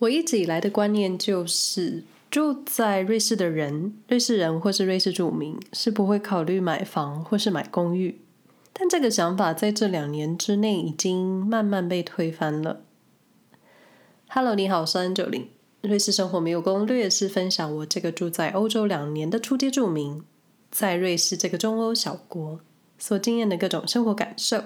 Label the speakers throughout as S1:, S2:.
S1: 我一直以来的观念就是，住在瑞士的人，瑞士人或是瑞士住民是不会考虑买房或是买公寓。但这个想法在这两年之内已经慢慢被推翻了。Hello，你好，我是三九零。瑞士生活没有攻略，是分享我这个住在欧洲两年的初阶住民，在瑞士这个中欧小国所经验的各种生活感受。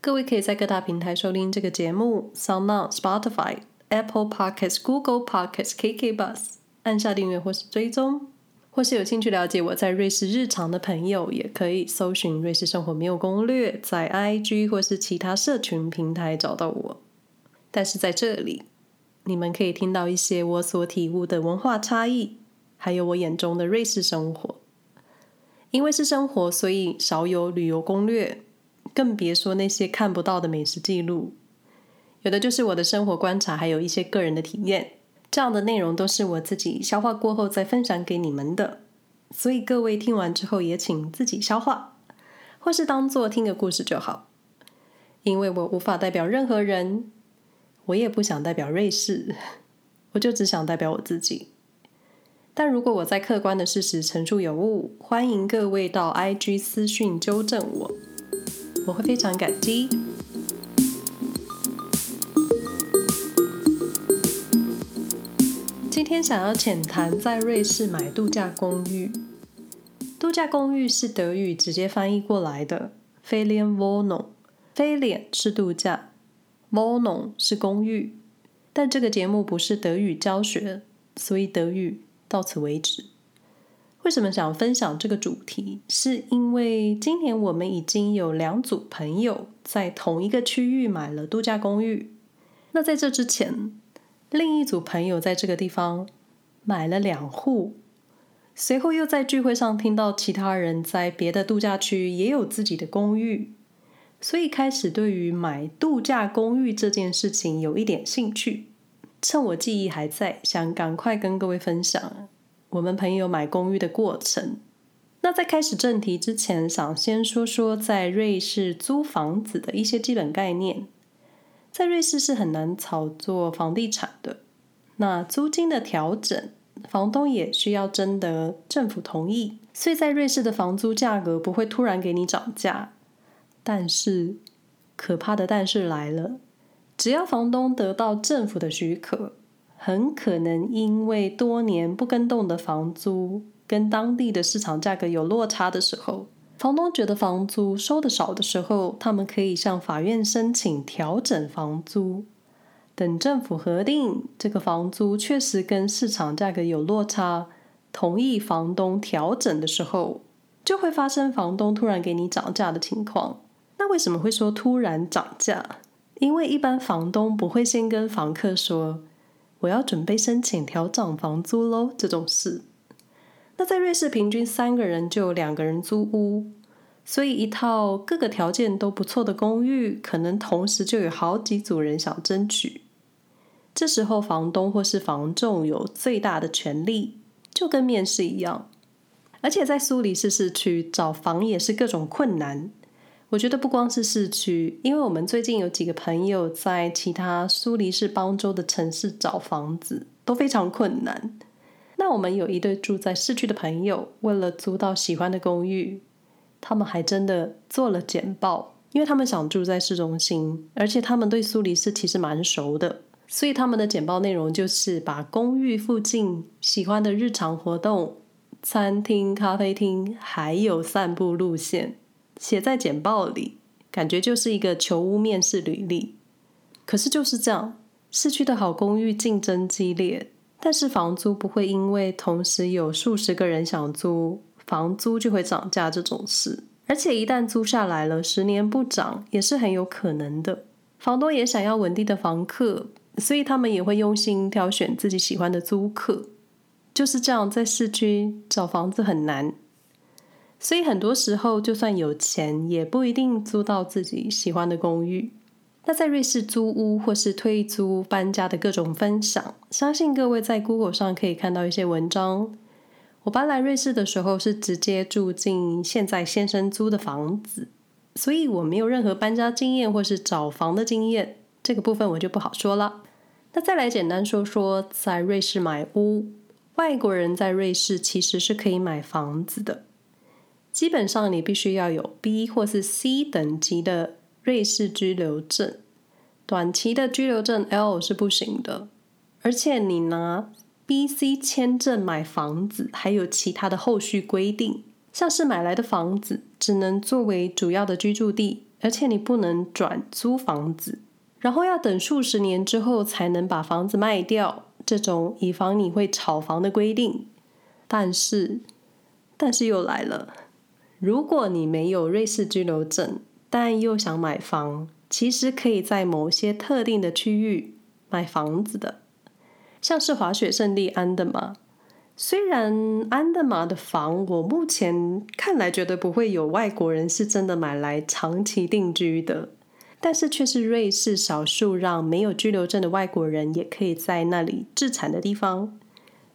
S1: 各位可以在各大平台收听这个节目，SoundOn、Spotify、Apple Podcasts、Google Podcasts、KKBus，按下订阅或是追踪，或是有兴趣了解我在瑞士日常的朋友，也可以搜寻“瑞士生活没有攻略”，在 IG 或是其他社群平台找到我。但是在这里，你们可以听到一些我所体悟的文化差异，还有我眼中的瑞士生活。因为是生活，所以少有旅游攻略。更别说那些看不到的美食记录，有的就是我的生活观察，还有一些个人的体验。这样的内容都是我自己消化过后再分享给你们的，所以各位听完之后也请自己消化，或是当做听个故事就好。因为我无法代表任何人，我也不想代表瑞士，我就只想代表我自己。但如果我在客观的事实陈述有误，欢迎各位到 IG 私讯纠正我。我会非常感激。今天想要浅谈在瑞士买度假公寓。度假公寓是德语直接翻译过来的，Ferienwohnung。Ferien 是度假 w o n o n 是公寓。但这个节目不是德语教学，所以德语到此为止。为什么想分享这个主题？是因为今年我们已经有两组朋友在同一个区域买了度假公寓。那在这之前，另一组朋友在这个地方买了两户。随后又在聚会上听到其他人在别的度假区也有自己的公寓，所以开始对于买度假公寓这件事情有一点兴趣。趁我记忆还在，想赶快跟各位分享。我们朋友买公寓的过程。那在开始正题之前，想先说说在瑞士租房子的一些基本概念。在瑞士是很难炒作房地产的。那租金的调整，房东也需要征得政府同意，所以在瑞士的房租价格不会突然给你涨价。但是，可怕的但是来了，只要房东得到政府的许可。很可能因为多年不跟动的房租跟当地的市场价格有落差的时候，房东觉得房租收得少的时候，他们可以向法院申请调整房租。等政府核定这个房租确实跟市场价格有落差，同意房东调整的时候，就会发生房东突然给你涨价的情况。那为什么会说突然涨价？因为一般房东不会先跟房客说。我要准备申请调涨房租喽，这种事。那在瑞士，平均三个人就有两个人租屋，所以一套各个条件都不错的公寓，可能同时就有好几组人想争取。这时候，房东或是房仲有最大的权利，就跟面试一样。而且在苏黎世市区找房也是各种困难。我觉得不光是市区，因为我们最近有几个朋友在其他苏黎世邦州的城市找房子都非常困难。那我们有一对住在市区的朋友，为了租到喜欢的公寓，他们还真的做了简报，因为他们想住在市中心，而且他们对苏黎世其实蛮熟的，所以他们的简报内容就是把公寓附近喜欢的日常活动、餐厅、咖啡厅，还有散步路线。写在简报里，感觉就是一个求屋面试履历。可是就是这样，市区的好公寓竞争激烈，但是房租不会因为同时有数十个人想租，房租就会涨价这种事。而且一旦租下来了，十年不涨也是很有可能的。房东也想要稳定的房客，所以他们也会用心挑选自己喜欢的租客。就是这样，在市区找房子很难。所以很多时候，就算有钱，也不一定租到自己喜欢的公寓。那在瑞士租屋或是退租搬家的各种分享，相信各位在 Google 上可以看到一些文章。我搬来瑞士的时候是直接住进现在先生租的房子，所以我没有任何搬家经验或是找房的经验，这个部分我就不好说了。那再来简单说说在瑞士买屋，外国人在瑞士其实是可以买房子的。基本上你必须要有 B 或是 C 等级的瑞士居留证，短期的居留证 L 是不行的。而且你拿 B、C 签证买房子，还有其他的后续规定，像是买来的房子只能作为主要的居住地，而且你不能转租房子。然后要等数十年之后才能把房子卖掉，这种以防你会炒房的规定。但是，但是又来了，如果你没有瑞士居留证，但又想买房，其实可以在某些特定的区域买房子的，像是滑雪胜地安德玛。虽然安德玛的房，我目前看来觉得不会有外国人是真的买来长期定居的。但是却是瑞士少数让没有居留证的外国人也可以在那里置产的地方。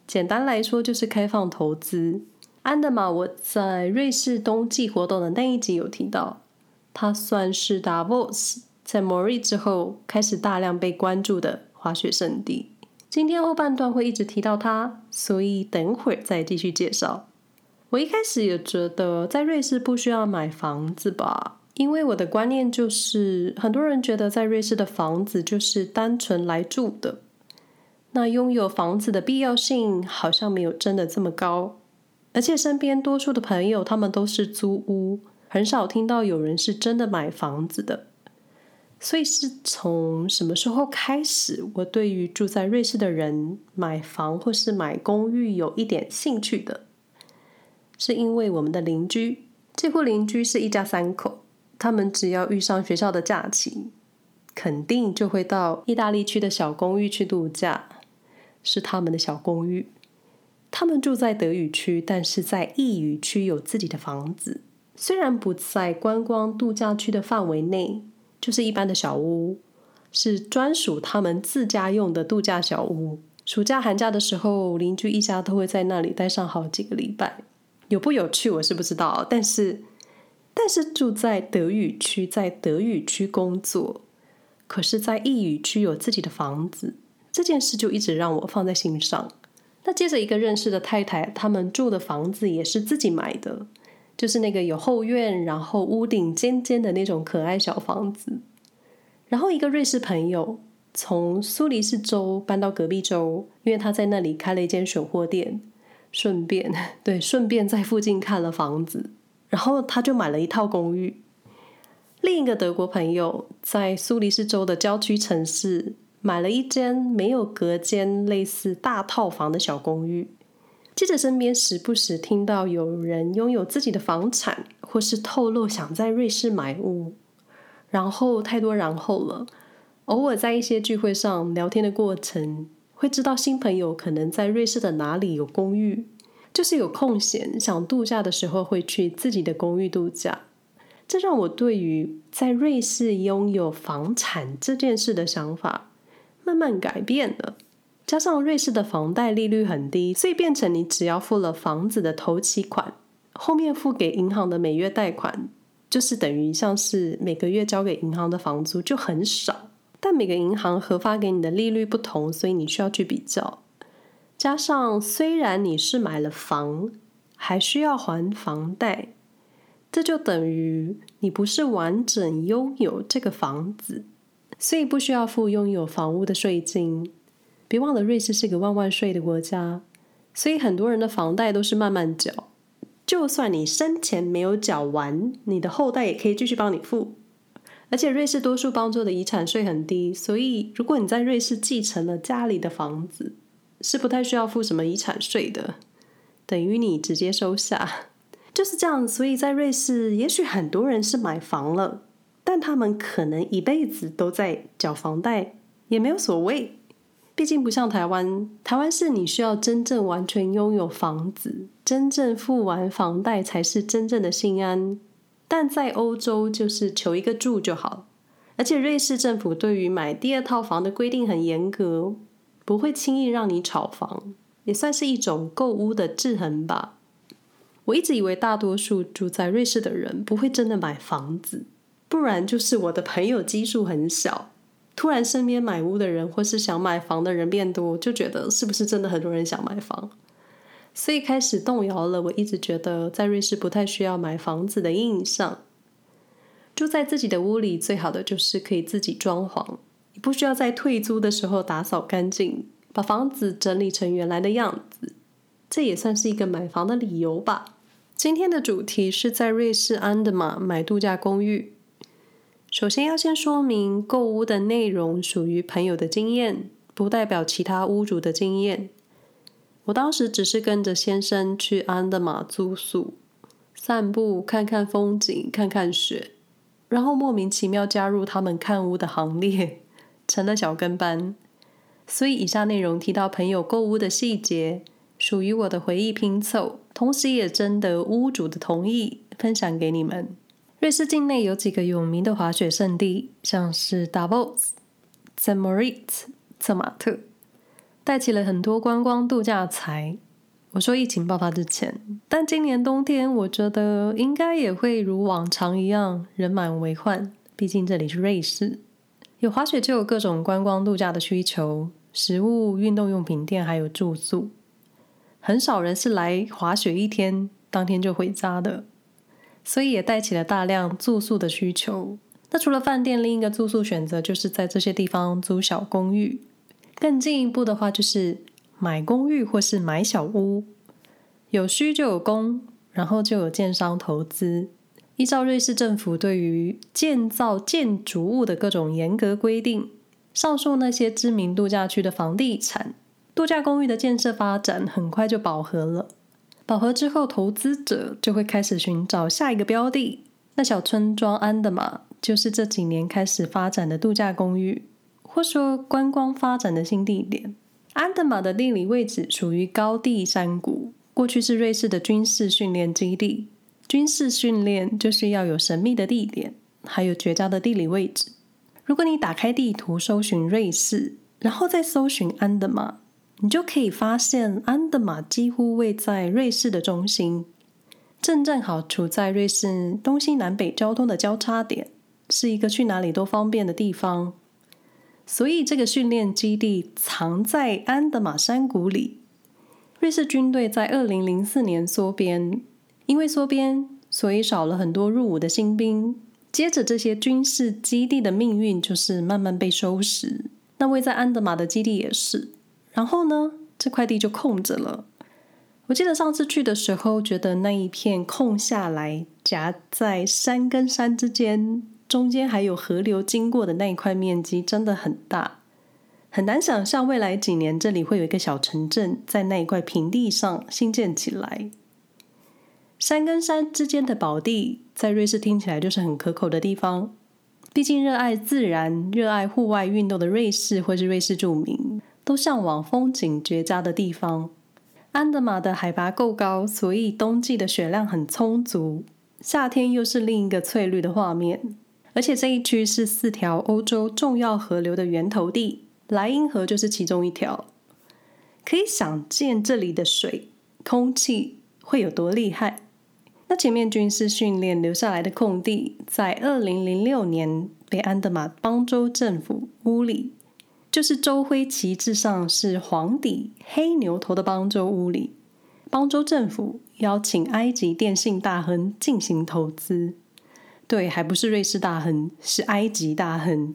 S1: 简单来说，就是开放投资。安德玛，我在瑞士冬季活动的那一集有提到，它算是 Davos 在 m o r i 之后开始大量被关注的滑雪胜地。今天后半段会一直提到它，所以等会儿再继续介绍。我一开始也觉得在瑞士不需要买房子吧。因为我的观念就是，很多人觉得在瑞士的房子就是单纯来住的，那拥有房子的必要性好像没有真的这么高，而且身边多数的朋友他们都是租屋，很少听到有人是真的买房子的。所以是从什么时候开始，我对于住在瑞士的人买房或是买公寓有一点兴趣的，是因为我们的邻居，这户邻居是一家三口。他们只要遇上学校的假期，肯定就会到意大利区的小公寓去度假。是他们的小公寓。他们住在德语区，但是在意语区有自己的房子。虽然不在观光度假区的范围内，就是一般的小屋，是专属他们自家用的度假小屋。暑假、寒假的时候，邻居一家都会在那里待上好几个礼拜。有不有趣，我是不知道，但是。但是住在德语区，在德语区工作，可是，在意语区有自己的房子，这件事就一直让我放在心上。那接着一个认识的太太，他们住的房子也是自己买的，就是那个有后院，然后屋顶尖尖的那种可爱小房子。然后一个瑞士朋友从苏黎世州搬到隔壁州，因为他在那里开了一间选货店，顺便，对，顺便在附近看了房子。然后他就买了一套公寓。另一个德国朋友在苏黎世州的郊区城市买了一间没有隔间、类似大套房的小公寓。接着身边时不时听到有人拥有自己的房产，或是透露想在瑞士买屋。然后太多然后了。偶尔在一些聚会上聊天的过程，会知道新朋友可能在瑞士的哪里有公寓。就是有空闲想度假的时候，会去自己的公寓度假。这让我对于在瑞士拥有房产这件事的想法慢慢改变了。加上瑞士的房贷利率很低，所以变成你只要付了房子的头期款，后面付给银行的每月贷款，就是等于像是每个月交给银行的房租就很少。但每个银行核发给你的利率不同，所以你需要去比较。加上，虽然你是买了房，还需要还房贷，这就等于你不是完整拥有这个房子，所以不需要付拥有房屋的税金。别忘了，瑞士是个万万税的国家，所以很多人的房贷都是慢慢缴。就算你生前没有缴完，你的后代也可以继续帮你付。而且瑞士多数邦州的遗产税很低，所以如果你在瑞士继承了家里的房子，是不太需要付什么遗产税的，等于你直接收下，就是这样。所以在瑞士，也许很多人是买房了，但他们可能一辈子都在缴房贷，也没有所谓。毕竟不像台湾，台湾是你需要真正完全拥有房子，真正付完房贷才是真正的心安。但在欧洲，就是求一个住就好。而且瑞士政府对于买第二套房的规定很严格。不会轻易让你炒房，也算是一种购屋的制衡吧。我一直以为大多数住在瑞士的人不会真的买房子，不然就是我的朋友基数很小。突然身边买屋的人或是想买房的人变多，就觉得是不是真的很多人想买房？所以开始动摇了我一直觉得在瑞士不太需要买房子的印象。住在自己的屋里，最好的就是可以自己装潢，你不需要在退租的时候打扫干净，把房子整理成原来的样子。这也算是一个买房的理由吧。今天的主题是在瑞士安德玛买度假公寓。首先要先说明，购屋的内容属于朋友的经验，不代表其他屋主的经验。我当时只是跟着先生去安德玛住宿、散步、看看风景、看看雪，然后莫名其妙加入他们看屋的行列，成了小跟班。所以以下内容提到朋友购屋的细节，属于我的回忆拼凑，同时也征得屋主的同意，分享给你们。瑞士境内有几个有名的滑雪胜地，像是 Davos、St. Moritz、策马特，带起了很多观光度假财。我说疫情爆发之前，但今年冬天我觉得应该也会如往常一样人满为患。毕竟这里是瑞士，有滑雪就有各种观光度假的需求，食物、运动用品店还有住宿，很少人是来滑雪一天，当天就回家的。所以也带起了大量住宿的需求。那除了饭店，另一个住宿选择就是在这些地方租小公寓。更进一步的话，就是买公寓或是买小屋。有需就有供，然后就有建商投资。依照瑞士政府对于建造建筑物的各种严格规定，上述那些知名度假区的房地产、度假公寓的建设发展很快就饱和了。饱和之后，投资者就会开始寻找下一个标的。那小村庄安德玛就是这几年开始发展的度假公寓，或说观光发展的新地点。安德玛的地理位置属于高地山谷，过去是瑞士的军事训练基地。军事训练就是要有神秘的地点，还有绝佳的地理位置。如果你打开地图搜寻瑞士，然后再搜寻安德玛。你就可以发现，安德玛几乎位在瑞士的中心，正正好处在瑞士东西南北交通的交叉点，是一个去哪里都方便的地方。所以，这个训练基地藏在安德玛山谷里。瑞士军队在二零零四年缩编，因为缩编，所以少了很多入伍的新兵。接着，这些军事基地的命运就是慢慢被收拾。那位在安德玛的基地也是。然后呢，这块地就空着了。我记得上次去的时候，觉得那一片空下来，夹在山跟山之间，中间还有河流经过的那一块面积真的很大，很难想象未来几年这里会有一个小城镇在那一块平地上兴建起来。山跟山之间的宝地，在瑞士听起来就是很可口的地方。毕竟热爱自然、热爱户外运动的瑞士，或是瑞士著名。都向往风景绝佳的地方。安德玛的海拔够高，所以冬季的雪量很充足，夏天又是另一个翠绿的画面。而且这一区是四条欧洲重要河流的源头地，莱茵河就是其中一条。可以想见这里的水、空气会有多厉害。那前面军事训练留下来的空地，在二零零六年被安德玛邦州政府屋里。就是州徽旗帜上是黄底黑牛头的邦州屋里，邦州政府邀请埃及电信大亨进行投资。对，还不是瑞士大亨，是埃及大亨。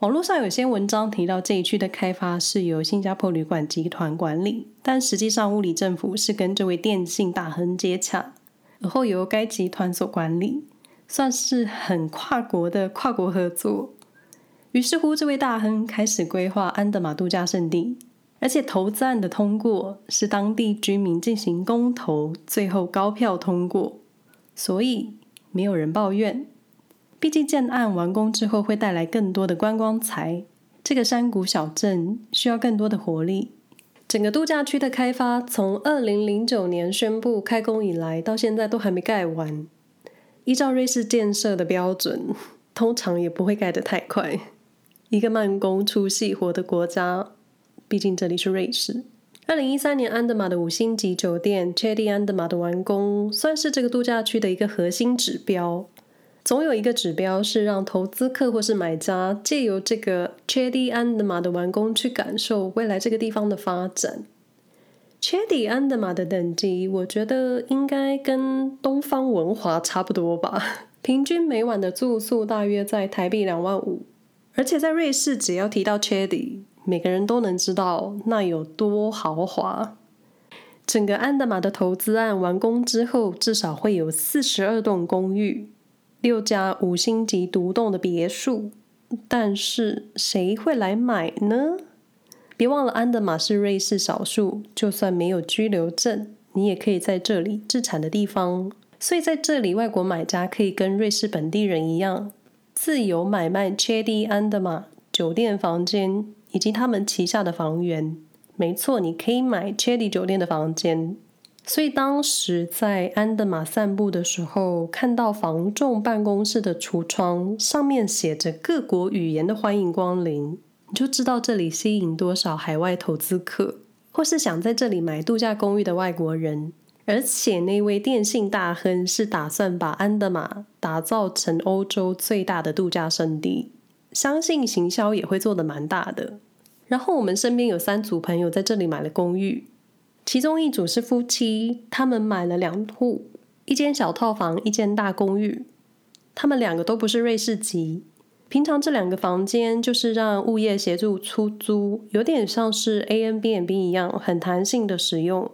S1: 网络上有些文章提到这一区的开发是由新加坡旅馆集团管理，但实际上屋里政府是跟这位电信大亨接洽，而后由该集团所管理，算是很跨国的跨国合作。于是乎，这位大亨开始规划安德玛度假胜地，而且投资案的通过是当地居民进行公投，最后高票通过，所以没有人抱怨。毕竟建案完工之后会带来更多的观光财，这个山谷小镇需要更多的活力。整个度假区的开发从二零零九年宣布开工以来，到现在都还没盖完。依照瑞士建设的标准，通常也不会盖得太快。一个慢工出细活的国家，毕竟这里是瑞士。二零一三年，安德玛的五星级酒店 Chedi 安德玛的完工，算是这个度假区的一个核心指标。总有一个指标是让投资客或是买家借由这个 Chedi Andama 的完工去感受未来这个地方的发展。Chedi Andama 的等级，我觉得应该跟东方文华差不多吧。平均每晚的住宿大约在台币两万五，而且在瑞士，只要提到 Chedi，每个人都能知道那有多豪华。整个安德玛的投资案完工之后，至少会有四十二栋公寓，六家五星级独栋的别墅。但是谁会来买呢？别忘了，安德玛是瑞士少数就算没有居留证，你也可以在这里置产的地方。所以在这里，外国买家可以跟瑞士本地人一样，自由买卖 Chedi Andam 酒店房间以及他们旗下的房源。没错，你可以买 Chedi 酒店的房间。所以当时在安德玛散步的时候，看到房仲办公室的橱窗上面写着各国语言的“欢迎光临”，你就知道这里吸引多少海外投资客，或是想在这里买度假公寓的外国人。而且那位电信大亨是打算把安德玛打造成欧洲最大的度假胜地，相信行销也会做得蛮大的。然后我们身边有三组朋友在这里买了公寓，其中一组是夫妻，他们买了两户，一间小套房，一间大公寓。他们两个都不是瑞士籍，平常这两个房间就是让物业协助出租，有点像是 A N B N B 一样，很弹性的使用。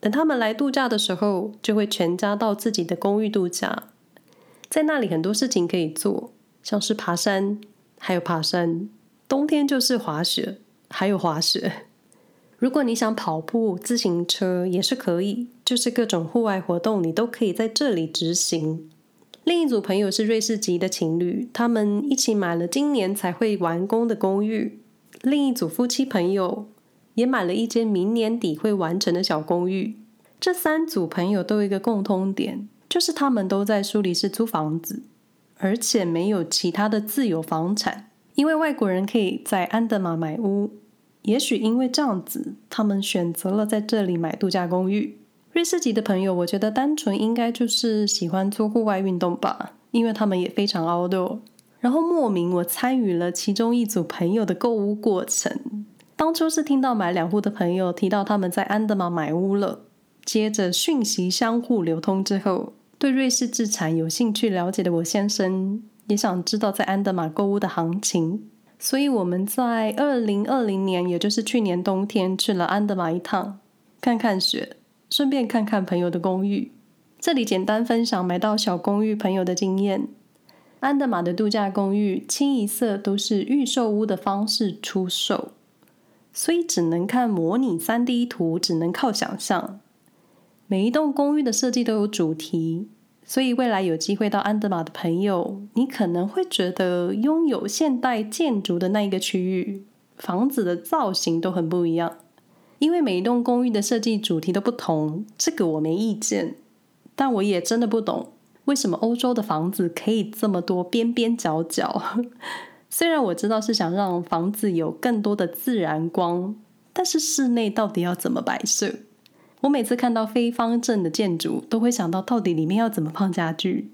S1: 等他们来度假的时候，就会全家到自己的公寓度假，在那里很多事情可以做，像是爬山，还有爬山，冬天就是滑雪。还有滑雪，如果你想跑步、自行车也是可以，就是各种户外活动你都可以在这里执行。另一组朋友是瑞士籍的情侣，他们一起买了今年才会完工的公寓。另一组夫妻朋友也买了一间明年底会完成的小公寓。这三组朋友都有一个共通点，就是他们都在苏黎世租房子，而且没有其他的自有房产。因为外国人可以在安德玛买屋，也许因为这样子，他们选择了在这里买度假公寓。瑞士籍的朋友，我觉得单纯应该就是喜欢做户外运动吧，因为他们也非常 outdoor。然后莫名我参与了其中一组朋友的购物过程。当初是听到买两户的朋友提到他们在安德玛买屋了，接着讯息相互流通之后，对瑞士置产有兴趣了解的我先生。也想知道在安德玛购物的行情，所以我们在二零二零年，也就是去年冬天去了安德玛一趟，看看雪，顺便看看朋友的公寓。这里简单分享买到小公寓朋友的经验。安德玛的度假公寓清一色都是预售屋的方式出售，所以只能看模拟 3D 图，只能靠想象。每一栋公寓的设计都有主题。所以，未来有机会到安德玛的朋友，你可能会觉得拥有现代建筑的那一个区域，房子的造型都很不一样。因为每一栋公寓的设计主题都不同，这个我没意见。但我也真的不懂，为什么欧洲的房子可以这么多边边角角？虽然我知道是想让房子有更多的自然光，但是室内到底要怎么摆设？我每次看到非方正的建筑，都会想到到底里面要怎么放家具。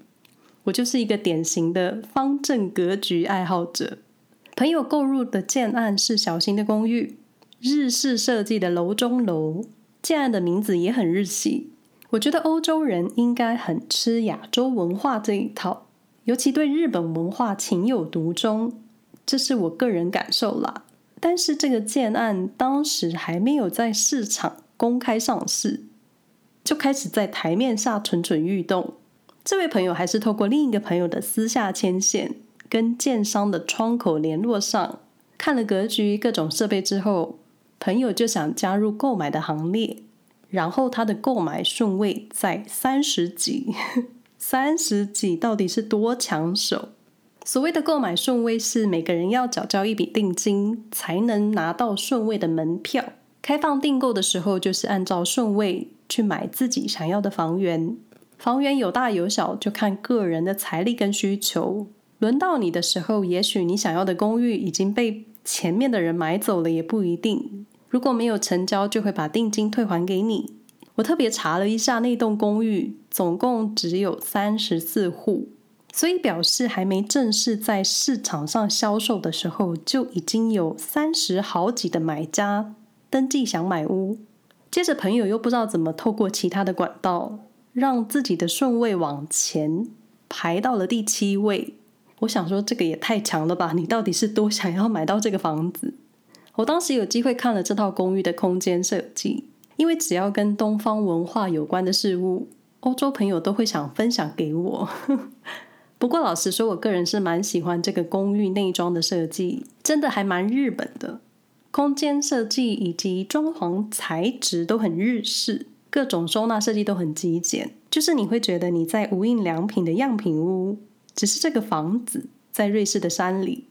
S1: 我就是一个典型的方正格局爱好者。朋友购入的建案是小型的公寓，日式设计的楼中楼，建案的名字也很日系。我觉得欧洲人应该很吃亚洲文化这一套，尤其对日本文化情有独钟，这是我个人感受啦。但是这个建案当时还没有在市场。公开上市，就开始在台面下蠢蠢欲动。这位朋友还是透过另一个朋友的私下牵线，跟建商的窗口联络上，看了格局、各种设备之后，朋友就想加入购买的行列。然后他的购买顺位在三十几，三十几到底是多抢手？所谓的购买顺位是每个人要缴交一笔定金，才能拿到顺位的门票。开放订购的时候，就是按照顺位去买自己想要的房源。房源有大有小，就看个人的财力跟需求。轮到你的时候，也许你想要的公寓已经被前面的人买走了，也不一定。如果没有成交，就会把定金退还给你。我特别查了一下，那栋公寓总共只有三十四户，所以表示还没正式在市场上销售的时候，就已经有三十好几的买家登记想买屋。接着朋友又不知道怎么透过其他的管道，让自己的顺位往前排到了第七位。我想说，这个也太强了吧！你到底是多想要买到这个房子？我当时有机会看了这套公寓的空间设计，因为只要跟东方文化有关的事物，欧洲朋友都会想分享给我。不过老实说，我个人是蛮喜欢这个公寓内装的设计，真的还蛮日本的。空间设计以及装潢材质都很日式，各种收纳设计都很极简，就是你会觉得你在无印良品的样品屋，只是这个房子在瑞士的山里。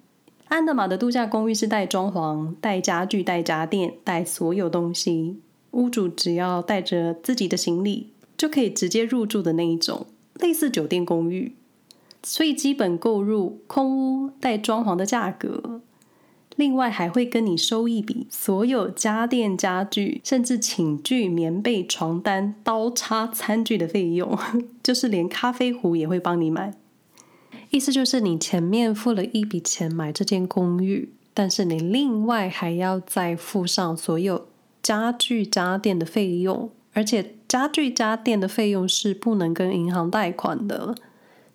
S1: 安德玛的度假公寓是带装潢、带家具、带家电、带所有东西，屋主只要带着自己的行李就可以直接入住的那一种，类似酒店公寓。所以基本购入空屋带装潢的价格，另外还会跟你收一笔所有家电家具，甚至寝具、棉被、床单、刀叉、餐具的费用，就是连咖啡壶也会帮你买。意思就是你前面付了一笔钱买这间公寓，但是你另外还要再付上所有家具家电的费用，而且家具家电的费用是不能跟银行贷款的。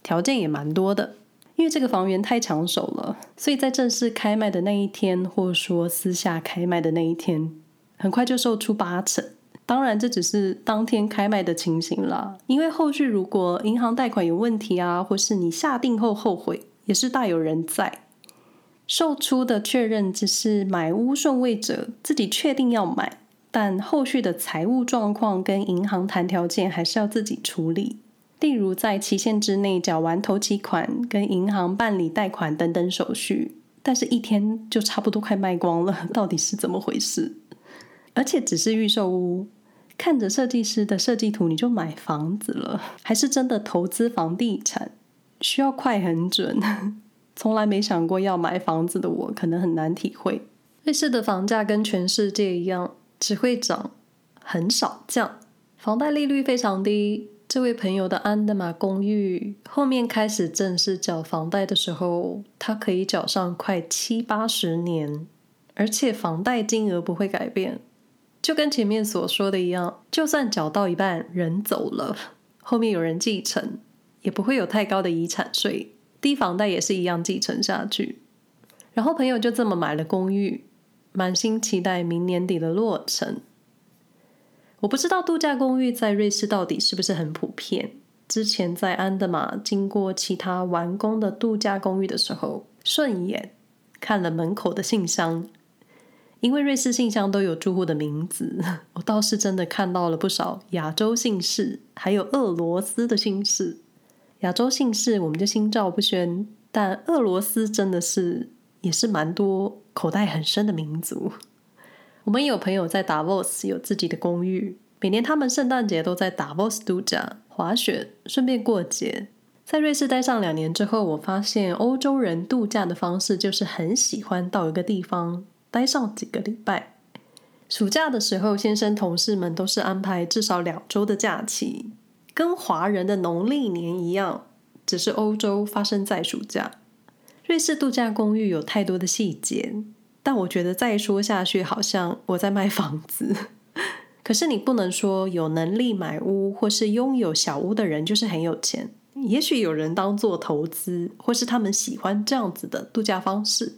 S1: 条件也蛮多的，因为这个房源太抢手了，所以在正式开卖的那一天，或者说私下开卖的那一天，很快就售出八成。当然，这只是当天开卖的情形啦，因为后续如果银行贷款有问题啊，或是你下定后后悔，也是大有人在。售出的确认只是买屋顺位者自己确定要买，但后续的财务状况跟银行谈条件，还是要自己处理。例如，在期限之内缴完头期款，跟银行办理贷款等等手续，但是一天就差不多快卖光了，到底是怎么回事？而且只是预售屋，看着设计师的设计图你就买房子了，还是真的投资房地产？需要快很准，从来没想过要买房子的我，可能很难体会。瑞士的房价跟全世界一样，只会涨，很少降，房贷利率非常低。这位朋友的安德玛公寓后面开始正式缴房贷的时候，他可以缴上快七八十年，而且房贷金额不会改变，就跟前面所说的一样，就算缴到一半人走了，后面有人继承，也不会有太高的遗产税，低房贷也是一样继承下去。然后朋友就这么买了公寓，满心期待明年底的落成。我不知道度假公寓在瑞士到底是不是很普遍。之前在安德玛经过其他完工的度假公寓的时候，顺眼看了门口的信箱，因为瑞士信箱都有住户的名字，我倒是真的看到了不少亚洲姓氏，还有俄罗斯的姓氏。亚洲姓氏我们就心照不宣，但俄罗斯真的是也是蛮多口袋很深的民族。我们有朋友在达沃斯有自己的公寓，每年他们圣诞节都在达沃斯度假、滑雪，顺便过节。在瑞士待上两年之后，我发现欧洲人度假的方式就是很喜欢到一个地方待上几个礼拜。暑假的时候，先生同事们都是安排至少两周的假期，跟华人的农历年一样，只是欧洲发生在暑假。瑞士度假公寓有太多的细节。但我觉得再说下去，好像我在卖房子。可是你不能说有能力买屋或是拥有小屋的人就是很有钱。也许有人当做投资，或是他们喜欢这样子的度假方式。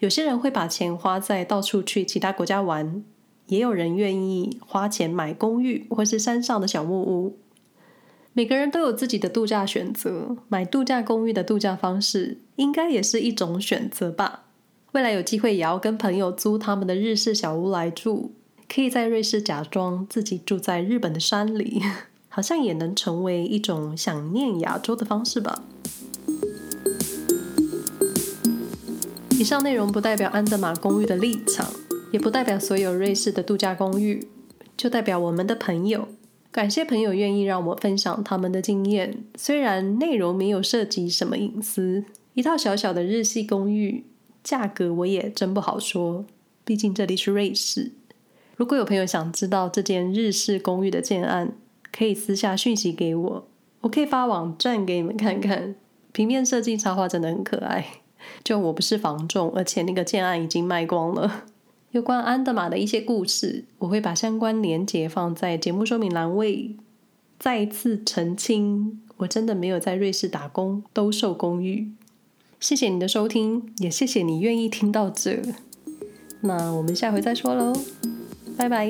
S1: 有些人会把钱花在到处去其他国家玩，也有人愿意花钱买公寓或是山上的小木屋。每个人都有自己的度假选择，买度假公寓的度假方式应该也是一种选择吧。未来有机会也要跟朋友租他们的日式小屋来住，可以在瑞士假装自己住在日本的山里，好像也能成为一种想念亚洲的方式吧。以上内容不代表安德玛公寓的立场，也不代表所有瑞士的度假公寓，就代表我们的朋友。感谢朋友愿意让我分享他们的经验，虽然内容没有涉及什么隐私，一套小小的日系公寓。价格我也真不好说，毕竟这里是瑞士。如果有朋友想知道这间日式公寓的建案，可以私下讯息给我，我可以发网站给你们看看，平面设计插画真的很可爱。就我不是房仲，而且那个建案已经卖光了。有关安德玛的一些故事，我会把相关连结放在节目说明栏位。再次澄清，我真的没有在瑞士打工，兜售公寓。谢谢你的收听，也谢谢你愿意听到这。那我们下回再说喽，拜拜。